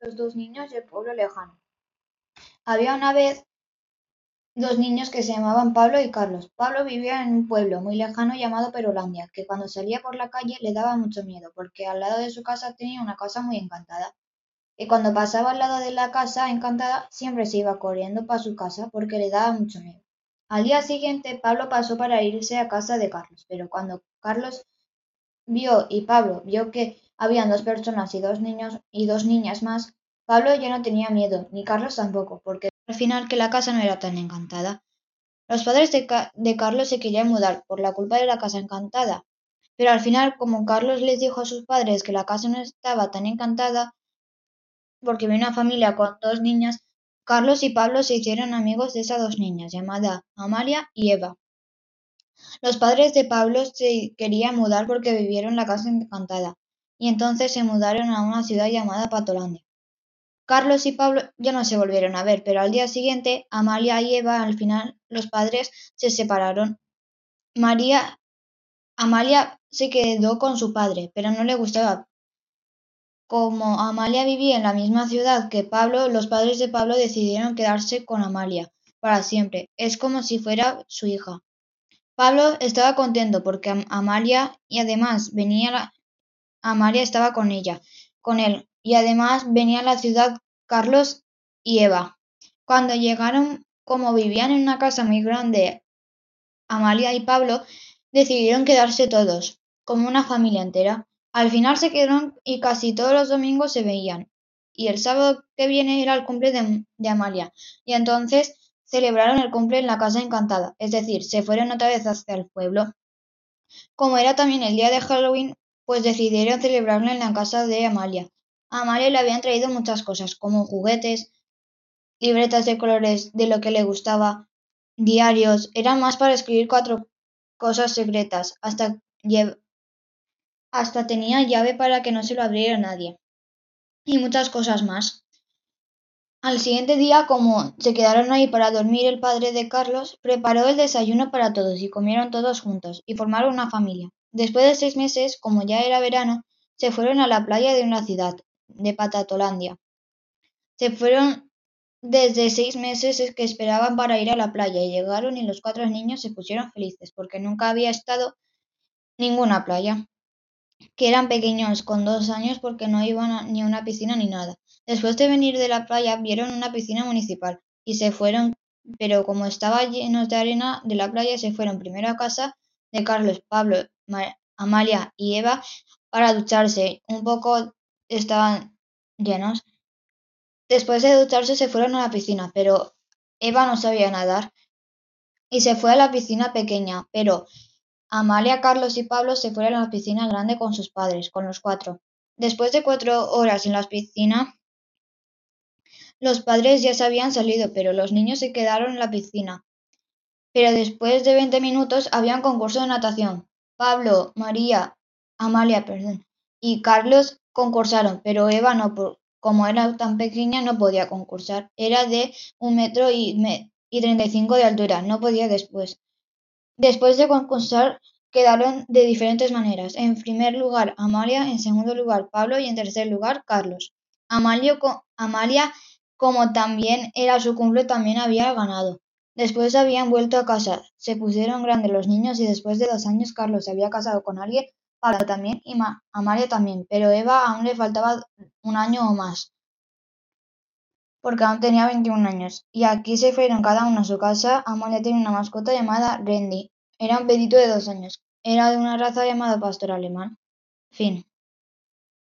Los dos niños del pueblo lejano. Había una vez dos niños que se llamaban Pablo y Carlos. Pablo vivía en un pueblo muy lejano llamado Perolandia, que cuando salía por la calle le daba mucho miedo, porque al lado de su casa tenía una casa muy encantada. Y cuando pasaba al lado de la casa encantada, siempre se iba corriendo para su casa porque le daba mucho miedo. Al día siguiente, Pablo pasó para irse a casa de Carlos, pero cuando Carlos vio y Pablo vio que habían dos personas y dos niños y dos niñas más, Pablo ya no tenía miedo, ni Carlos tampoco, porque al final que la casa no era tan encantada. Los padres de, de Carlos se querían mudar por la culpa de la casa encantada, pero al final, como Carlos les dijo a sus padres que la casa no estaba tan encantada, porque había una familia con dos niñas, Carlos y Pablo se hicieron amigos de esas dos niñas, llamadas Amalia y Eva. Los padres de Pablo se querían mudar porque vivieron la casa encantada, y entonces se mudaron a una ciudad llamada Patolandia. Carlos y Pablo ya no se volvieron a ver, pero al día siguiente, Amalia y Eva, al final, los padres se separaron. María, Amalia se quedó con su padre, pero no le gustaba. Como Amalia vivía en la misma ciudad que Pablo, los padres de Pablo decidieron quedarse con Amalia para siempre. Es como si fuera su hija. Pablo estaba contento porque Amalia y además venía Amalia estaba con ella, con él, y además venía a la ciudad Carlos y Eva. Cuando llegaron, como vivían en una casa muy grande, Amalia y Pablo decidieron quedarse todos, como una familia entera. Al final se quedaron y casi todos los domingos se veían. Y el sábado que viene era el cumple de, de Amalia. Y entonces celebraron el cumple en la casa encantada, es decir, se fueron otra vez hacia el pueblo. Como era también el día de Halloween, pues decidieron celebrarlo en la casa de Amalia. A Amalia le habían traído muchas cosas, como juguetes, libretas de colores de lo que le gustaba, diarios, eran más para escribir cuatro cosas secretas, hasta, hasta tenía llave para que no se lo abriera nadie, y muchas cosas más. Al siguiente día, como se quedaron ahí para dormir el padre de Carlos, preparó el desayuno para todos y comieron todos juntos y formaron una familia. Después de seis meses, como ya era verano, se fueron a la playa de una ciudad, de Patatolandia. Se fueron desde seis meses que esperaban para ir a la playa y llegaron y los cuatro niños se pusieron felices porque nunca había estado ninguna playa, que eran pequeños con dos años porque no iban ni a una piscina ni nada. Después de venir de la playa vieron una piscina municipal y se fueron, pero como estaba lleno de arena de la playa, se fueron primero a casa de Carlos, Pablo, Amalia y Eva para ducharse. Un poco estaban llenos. Después de ducharse se fueron a la piscina, pero Eva no sabía nadar y se fue a la piscina pequeña, pero Amalia, Carlos y Pablo se fueron a la piscina grande con sus padres, con los cuatro. Después de cuatro horas en la piscina, los padres ya se habían salido, pero los niños se quedaron en la piscina. Pero después de veinte minutos había un concurso de natación. Pablo, María, Amalia, perdón, y Carlos concursaron, pero Eva no, como era tan pequeña, no podía concursar. Era de un metro y, treinta y cinco de altura, no podía después. Después de concursar, quedaron de diferentes maneras. En primer lugar, Amalia, en segundo lugar, Pablo y en tercer lugar, Carlos. Amalia como también era su cumple, también había ganado. Después habían vuelto a casa, se pusieron grandes los niños y después de dos años Carlos se había casado con alguien, Pablo también y Amalia también, pero Eva aún le faltaba un año o más, porque aún tenía 21 años. Y aquí se fueron cada uno a su casa. Amalia tenía una mascota llamada Randy, era un pedito de dos años, era de una raza llamada pastor alemán. Fin.